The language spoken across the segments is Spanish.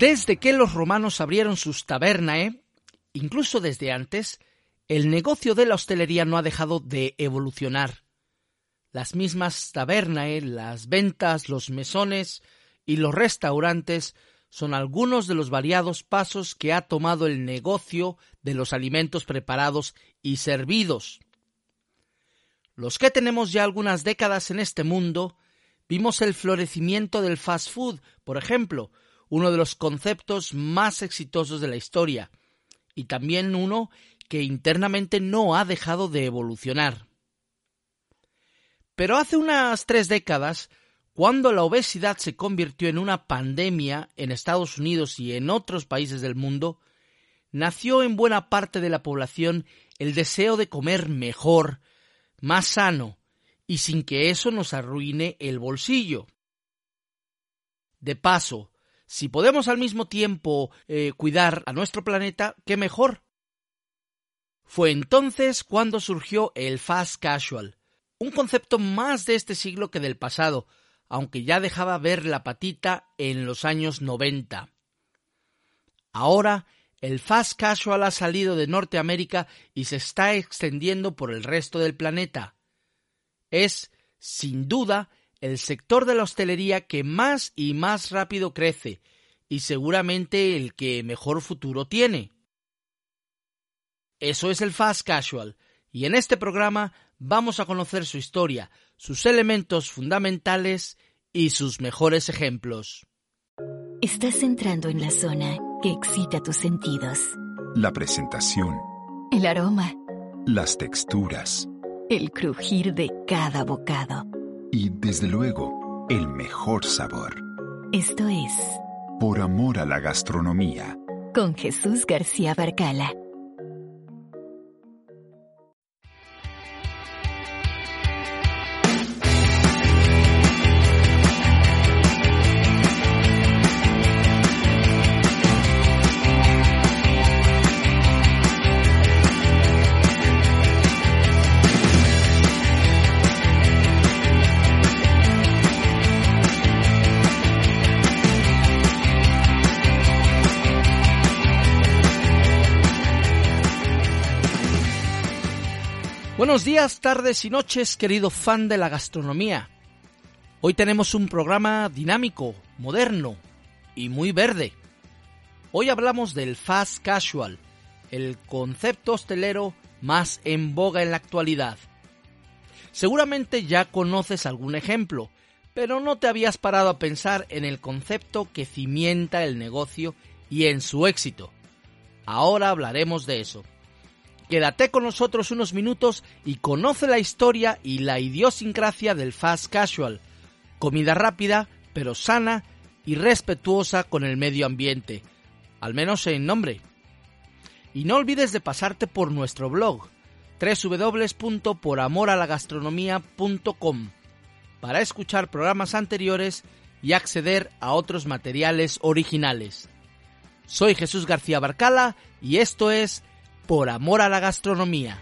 Desde que los romanos abrieron sus tabernae, incluso desde antes, el negocio de la hostelería no ha dejado de evolucionar. Las mismas tabernae, las ventas, los mesones y los restaurantes son algunos de los variados pasos que ha tomado el negocio de los alimentos preparados y servidos. Los que tenemos ya algunas décadas en este mundo, vimos el florecimiento del fast food, por ejemplo, uno de los conceptos más exitosos de la historia, y también uno que internamente no ha dejado de evolucionar. Pero hace unas tres décadas cuando la obesidad se convirtió en una pandemia en Estados Unidos y en otros países del mundo, nació en buena parte de la población el deseo de comer mejor, más sano, y sin que eso nos arruine el bolsillo. De paso, si podemos al mismo tiempo eh, cuidar a nuestro planeta, qué mejor. Fue entonces cuando surgió el fast casual, un concepto más de este siglo que del pasado, aunque ya dejaba ver la patita en los años 90. Ahora, el fast casual ha salido de Norteamérica y se está extendiendo por el resto del planeta. Es, sin duda, el sector de la hostelería que más y más rápido crece, y seguramente el que mejor futuro tiene. Eso es el fast casual, y en este programa vamos a conocer su historia, sus elementos fundamentales y sus mejores ejemplos. Estás entrando en la zona que excita tus sentidos. La presentación. El aroma. Las texturas. El crujir de cada bocado. Y desde luego, el mejor sabor. Esto es... Por amor a la gastronomía. Con Jesús García Barcala. Buenos días, tardes y noches, querido fan de la gastronomía. Hoy tenemos un programa dinámico, moderno y muy verde. Hoy hablamos del fast casual, el concepto hostelero más en boga en la actualidad. Seguramente ya conoces algún ejemplo, pero no te habías parado a pensar en el concepto que cimienta el negocio y en su éxito. Ahora hablaremos de eso. Quédate con nosotros unos minutos y conoce la historia y la idiosincrasia del fast casual. Comida rápida, pero sana y respetuosa con el medio ambiente, al menos en nombre. Y no olvides de pasarte por nuestro blog www.poramoralagastronomía.com para escuchar programas anteriores y acceder a otros materiales originales. Soy Jesús García Barcala y esto es por amor a la gastronomía.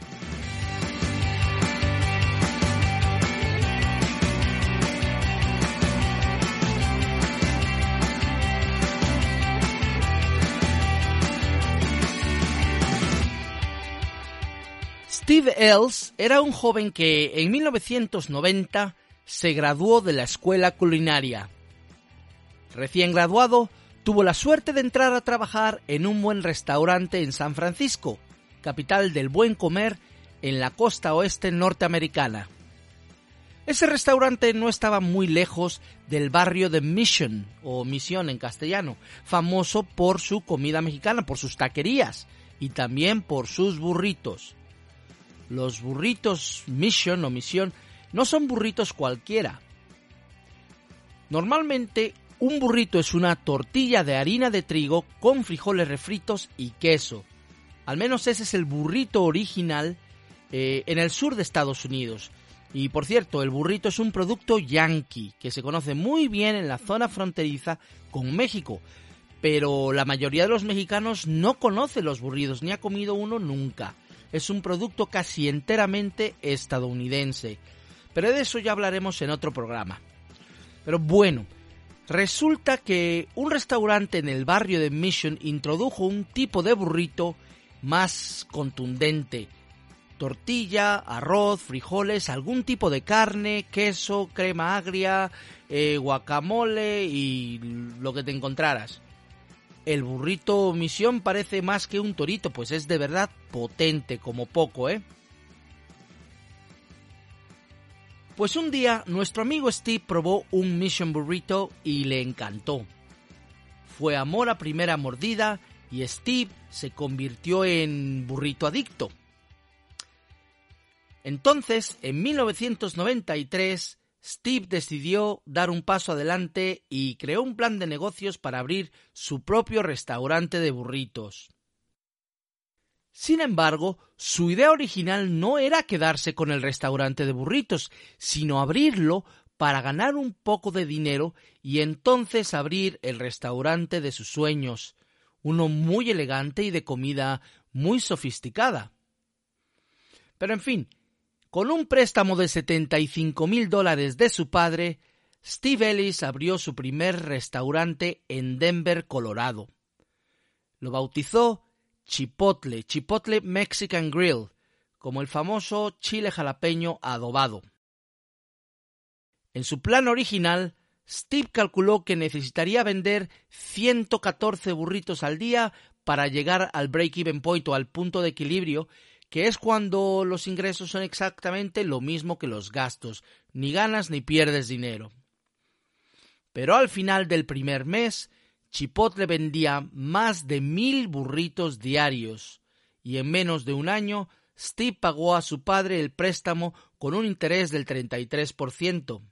Steve Ells era un joven que en 1990 se graduó de la escuela culinaria. Recién graduado, tuvo la suerte de entrar a trabajar en un buen restaurante en San Francisco, capital del buen comer en la costa oeste norteamericana. Ese restaurante no estaba muy lejos del barrio de Mission, o Misión en castellano, famoso por su comida mexicana, por sus taquerías y también por sus burritos. Los burritos Mission o Misión no son burritos cualquiera. Normalmente un burrito es una tortilla de harina de trigo con frijoles refritos y queso. Al menos ese es el burrito original eh, en el sur de Estados Unidos. Y por cierto, el burrito es un producto yankee que se conoce muy bien en la zona fronteriza con México. Pero la mayoría de los mexicanos no conoce los burritos ni ha comido uno nunca. Es un producto casi enteramente estadounidense. Pero de eso ya hablaremos en otro programa. Pero bueno, Resulta que un restaurante en el barrio de Mission introdujo un tipo de burrito más contundente. Tortilla, arroz, frijoles, algún tipo de carne, queso, crema agria, eh, guacamole y lo que te encontraras. El burrito Misión parece más que un torito, pues es de verdad potente como poco, ¿eh? Pues un día nuestro amigo Steve probó un Mission Burrito y le encantó. Fue amor a primera mordida y Steve se convirtió en burrito adicto. Entonces, en 1993, Steve decidió dar un paso adelante y creó un plan de negocios para abrir su propio restaurante de burritos. Sin embargo, su idea original no era quedarse con el restaurante de burritos, sino abrirlo para ganar un poco de dinero y entonces abrir el restaurante de sus sueños, uno muy elegante y de comida muy sofisticada. Pero en fin, con un préstamo de 75 mil dólares de su padre, Steve Ellis abrió su primer restaurante en Denver, Colorado. Lo bautizó Chipotle, Chipotle Mexican Grill, como el famoso chile jalapeño adobado. En su plan original, Steve calculó que necesitaría vender 114 burritos al día para llegar al break-even point o al punto de equilibrio, que es cuando los ingresos son exactamente lo mismo que los gastos, ni ganas ni pierdes dinero. Pero al final del primer mes, Chipotle vendía más de mil burritos diarios, y en menos de un año, Steve pagó a su padre el préstamo con un interés del 33%.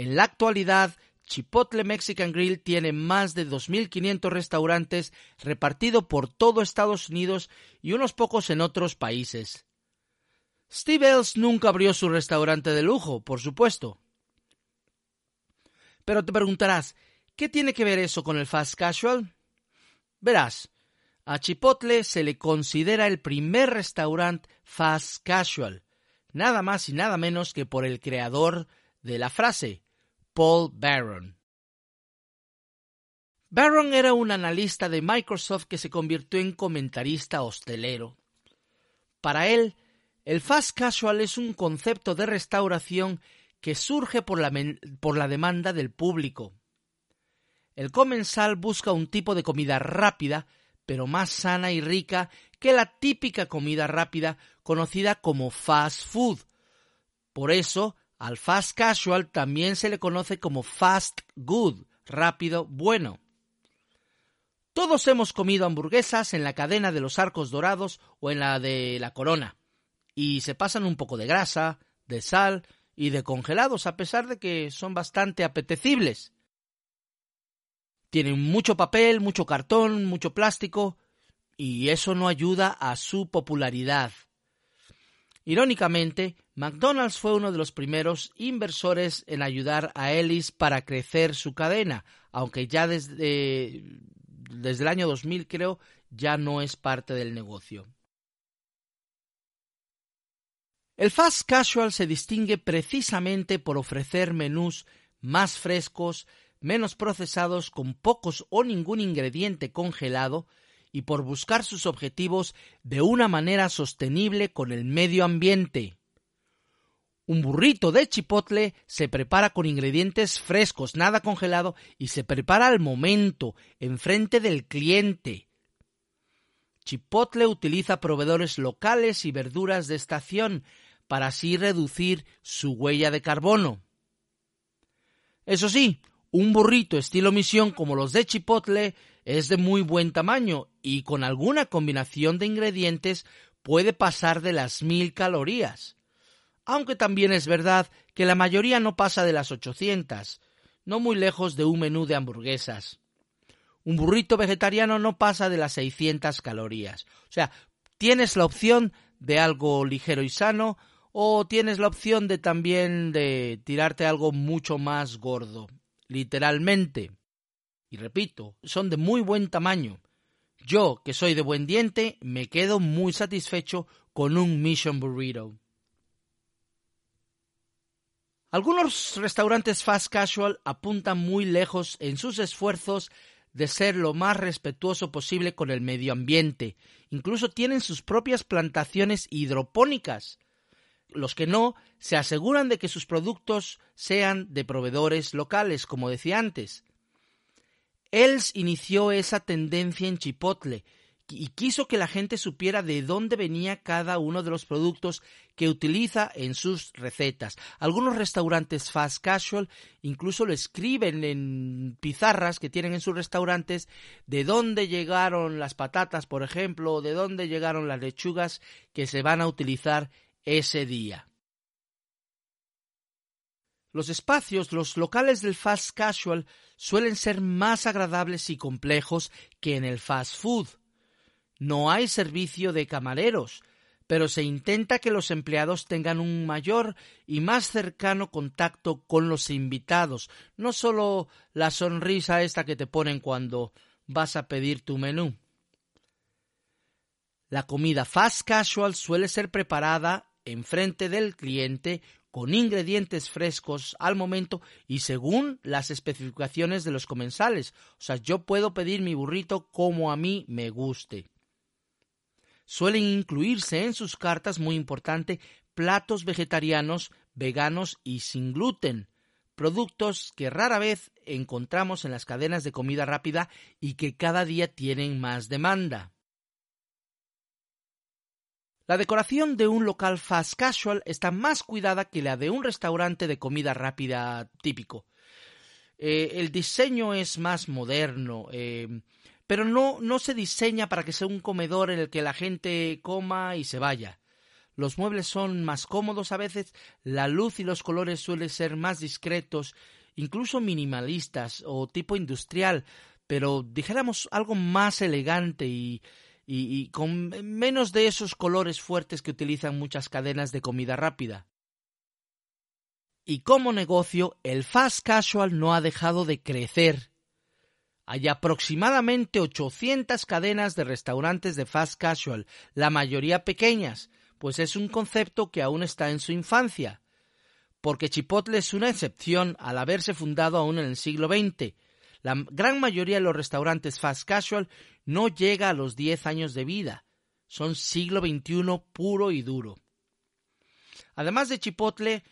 En la actualidad, Chipotle Mexican Grill tiene más de 2.500 restaurantes repartidos por todo Estados Unidos y unos pocos en otros países. Steve Ells nunca abrió su restaurante de lujo, por supuesto. Pero te preguntarás, ¿qué tiene que ver eso con el fast casual? Verás, a Chipotle se le considera el primer restaurante fast casual, nada más y nada menos que por el creador de la frase Paul Barron. Barron era un analista de Microsoft que se convirtió en comentarista hostelero. Para él, el fast casual es un concepto de restauración que surge por la, por la demanda del público. El comensal busca un tipo de comida rápida, pero más sana y rica que la típica comida rápida conocida como fast food. Por eso, al fast casual también se le conoce como fast good, rápido, bueno. Todos hemos comido hamburguesas en la cadena de los arcos dorados o en la de la corona, y se pasan un poco de grasa, de sal y de congelados, a pesar de que son bastante apetecibles. Tienen mucho papel, mucho cartón, mucho plástico, y eso no ayuda a su popularidad. Irónicamente, McDonald's fue uno de los primeros inversores en ayudar a Ellis para crecer su cadena, aunque ya desde, desde el año 2000 creo ya no es parte del negocio. El fast casual se distingue precisamente por ofrecer menús más frescos, menos procesados, con pocos o ningún ingrediente congelado y por buscar sus objetivos de una manera sostenible con el medio ambiente. Un burrito de chipotle se prepara con ingredientes frescos, nada congelado, y se prepara al momento, enfrente del cliente. Chipotle utiliza proveedores locales y verduras de estación para así reducir su huella de carbono. Eso sí, un burrito estilo misión como los de Chipotle es de muy buen tamaño y con alguna combinación de ingredientes puede pasar de las mil calorías. Aunque también es verdad que la mayoría no pasa de las 800, no muy lejos de un menú de hamburguesas. Un burrito vegetariano no pasa de las 600 calorías. O sea, tienes la opción de algo ligero y sano o tienes la opción de también de tirarte algo mucho más gordo literalmente. Y repito, son de muy buen tamaño. Yo, que soy de buen diente, me quedo muy satisfecho con un Mission Burrito. Algunos restaurantes fast casual apuntan muy lejos en sus esfuerzos de ser lo más respetuoso posible con el medio ambiente. Incluso tienen sus propias plantaciones hidropónicas. Los que no se aseguran de que sus productos sean de proveedores locales, como decía antes. Els inició esa tendencia en Chipotle y quiso que la gente supiera de dónde venía cada uno de los productos que utiliza en sus recetas. Algunos restaurantes fast casual incluso lo escriben en pizarras que tienen en sus restaurantes de dónde llegaron las patatas, por ejemplo, o de dónde llegaron las lechugas que se van a utilizar ese día. Los espacios, los locales del fast casual suelen ser más agradables y complejos que en el fast food. No hay servicio de camareros, pero se intenta que los empleados tengan un mayor y más cercano contacto con los invitados, no solo la sonrisa esta que te ponen cuando vas a pedir tu menú. La comida fast casual suele ser preparada enfrente del cliente con ingredientes frescos al momento y según las especificaciones de los comensales. O sea, yo puedo pedir mi burrito como a mí me guste. Suelen incluirse en sus cartas, muy importante, platos vegetarianos, veganos y sin gluten, productos que rara vez encontramos en las cadenas de comida rápida y que cada día tienen más demanda. La decoración de un local fast casual está más cuidada que la de un restaurante de comida rápida típico. Eh, el diseño es más moderno, eh, pero no, no se diseña para que sea un comedor en el que la gente coma y se vaya. Los muebles son más cómodos a veces, la luz y los colores suelen ser más discretos, incluso minimalistas o tipo industrial, pero dijéramos algo más elegante y, y, con menos de esos colores fuertes que utilizan muchas cadenas de comida rápida. Y como negocio, el fast casual no ha dejado de crecer hay aproximadamente 800 cadenas de restaurantes de fast casual, la mayoría pequeñas, pues es un concepto que aún está en su infancia. Porque Chipotle es una excepción al haberse fundado aún en el siglo XX. La gran mayoría de los restaurantes fast casual no llega a los 10 años de vida. Son siglo XXI puro y duro. Además de Chipotle,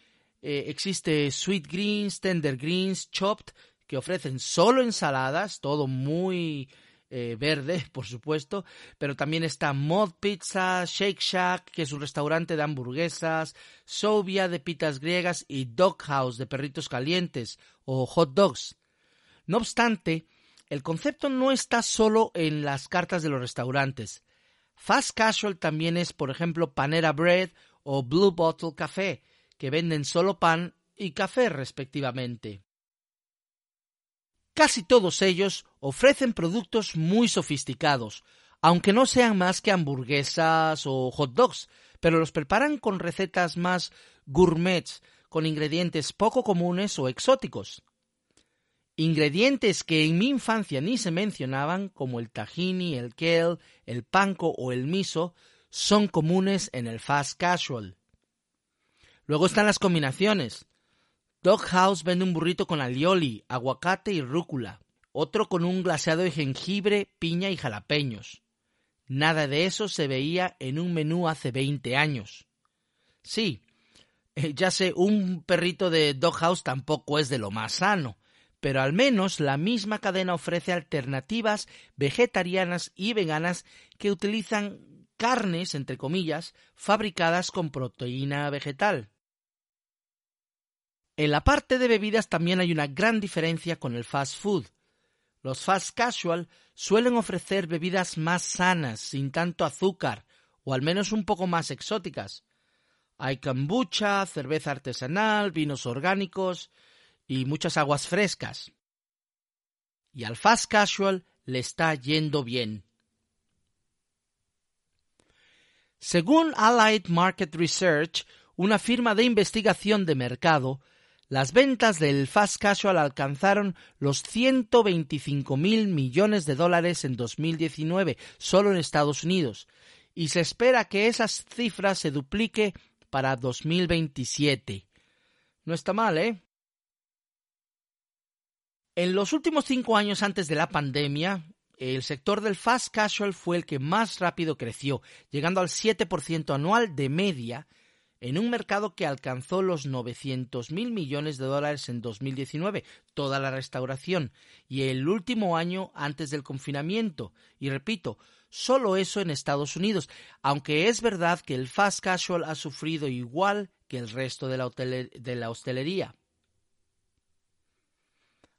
eh, existe Sweet Greens, Tender Greens, Chopped, que ofrecen solo ensaladas, todo muy eh, verde, por supuesto, pero también está Mod Pizza, Shake Shack, que es un restaurante de hamburguesas, Sovia de pitas griegas y Dog House de perritos calientes o hot dogs. No obstante, el concepto no está solo en las cartas de los restaurantes. Fast Casual también es, por ejemplo, Panera Bread o Blue Bottle Café, que venden solo pan y café respectivamente. Casi todos ellos ofrecen productos muy sofisticados, aunque no sean más que hamburguesas o hot dogs, pero los preparan con recetas más gourmets, con ingredientes poco comunes o exóticos. Ingredientes que en mi infancia ni se mencionaban, como el tahini, el kale, el panko o el miso, son comunes en el fast casual. Luego están las combinaciones. Dog House vende un burrito con alioli, aguacate y rúcula, otro con un glaseado de jengibre, piña y jalapeños. Nada de eso se veía en un menú hace 20 años. Sí, eh, ya sé, un perrito de Dog House tampoco es de lo más sano, pero al menos la misma cadena ofrece alternativas vegetarianas y veganas que utilizan carnes, entre comillas, fabricadas con proteína vegetal. En la parte de bebidas también hay una gran diferencia con el fast food. Los fast casual suelen ofrecer bebidas más sanas, sin tanto azúcar, o al menos un poco más exóticas. Hay kombucha, cerveza artesanal, vinos orgánicos y muchas aguas frescas. Y al fast casual le está yendo bien. Según Allied Market Research, una firma de investigación de mercado, las ventas del fast casual alcanzaron los 125 mil millones de dólares en 2019, solo en Estados Unidos, y se espera que esas cifras se duplique para 2027. No está mal, ¿eh? En los últimos cinco años antes de la pandemia, el sector del fast casual fue el que más rápido creció, llegando al 7% anual de media en un mercado que alcanzó los 900 mil millones de dólares en 2019, toda la restauración, y el último año antes del confinamiento. Y repito, solo eso en Estados Unidos, aunque es verdad que el fast casual ha sufrido igual que el resto de la, de la hostelería.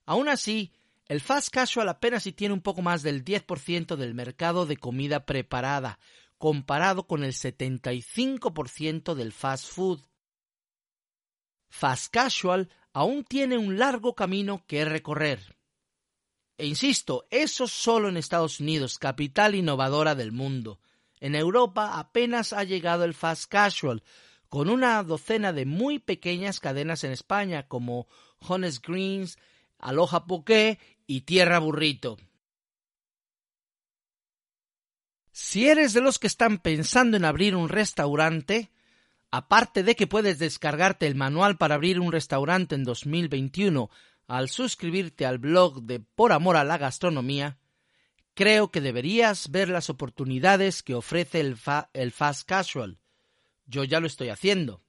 Aún así, el fast casual apenas si tiene un poco más del 10% del mercado de comida preparada, comparado con el 75% del fast food. Fast casual aún tiene un largo camino que recorrer. E insisto, eso solo en Estados Unidos, capital innovadora del mundo. En Europa apenas ha llegado el fast casual, con una docena de muy pequeñas cadenas en España como Honest Greens, Aloha Poké y Tierra Burrito. Si eres de los que están pensando en abrir un restaurante, aparte de que puedes descargarte el manual para abrir un restaurante en 2021 al suscribirte al blog de Por Amor a la Gastronomía, creo que deberías ver las oportunidades que ofrece el, Fast Casual. Yo ya lo estoy haciendo.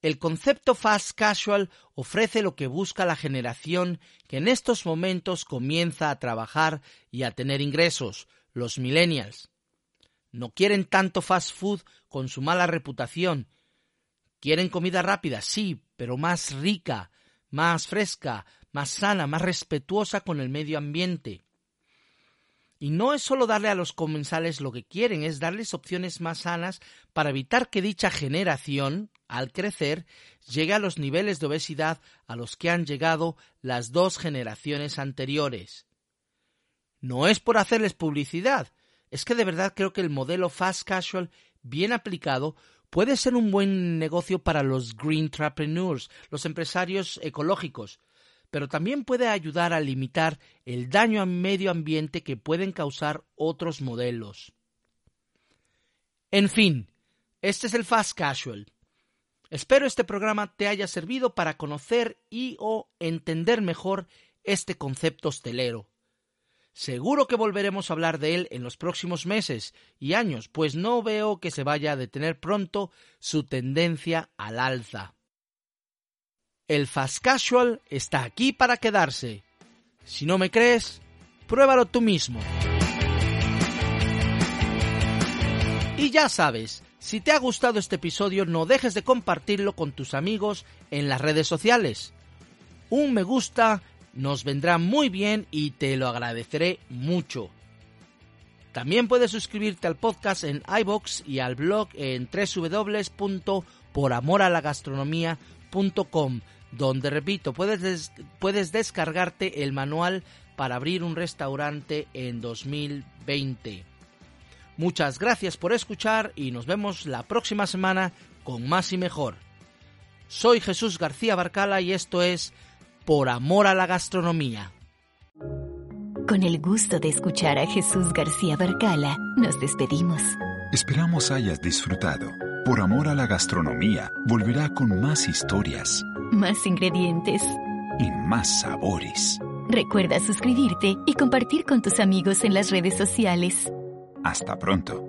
El concepto fast casual ofrece lo que busca la generación que en estos momentos comienza a trabajar y a tener ingresos, los millennials. No quieren tanto fast food con su mala reputación. Quieren comida rápida, sí, pero más rica, más fresca, más sana, más respetuosa con el medio ambiente. Y no es solo darle a los comensales lo que quieren, es darles opciones más sanas para evitar que dicha generación, al crecer, llegue a los niveles de obesidad a los que han llegado las dos generaciones anteriores. No es por hacerles publicidad, es que de verdad creo que el modelo fast casual, bien aplicado, puede ser un buen negocio para los green entrepreneurs, los empresarios ecológicos, pero también puede ayudar a limitar el daño al medio ambiente que pueden causar otros modelos. En fin, este es el Fast Casual. Espero este programa te haya servido para conocer y o entender mejor este concepto hostelero. Seguro que volveremos a hablar de él en los próximos meses y años, pues no veo que se vaya a detener pronto su tendencia al alza. El fast casual está aquí para quedarse. Si no me crees, pruébalo tú mismo. Y ya sabes, si te ha gustado este episodio no dejes de compartirlo con tus amigos en las redes sociales. Un me gusta nos vendrá muy bien y te lo agradeceré mucho. También puedes suscribirte al podcast en iBox y al blog en www.poramoralagastronomía.com donde, repito, puedes, puedes descargarte el manual para abrir un restaurante en 2020. Muchas gracias por escuchar y nos vemos la próxima semana con más y mejor. Soy Jesús García Barcala y esto es Por Amor a la Gastronomía. Con el gusto de escuchar a Jesús García Barcala, nos despedimos. Esperamos hayas disfrutado. Por Amor a la Gastronomía volverá con más historias más ingredientes y más sabores. Recuerda suscribirte y compartir con tus amigos en las redes sociales. Hasta pronto.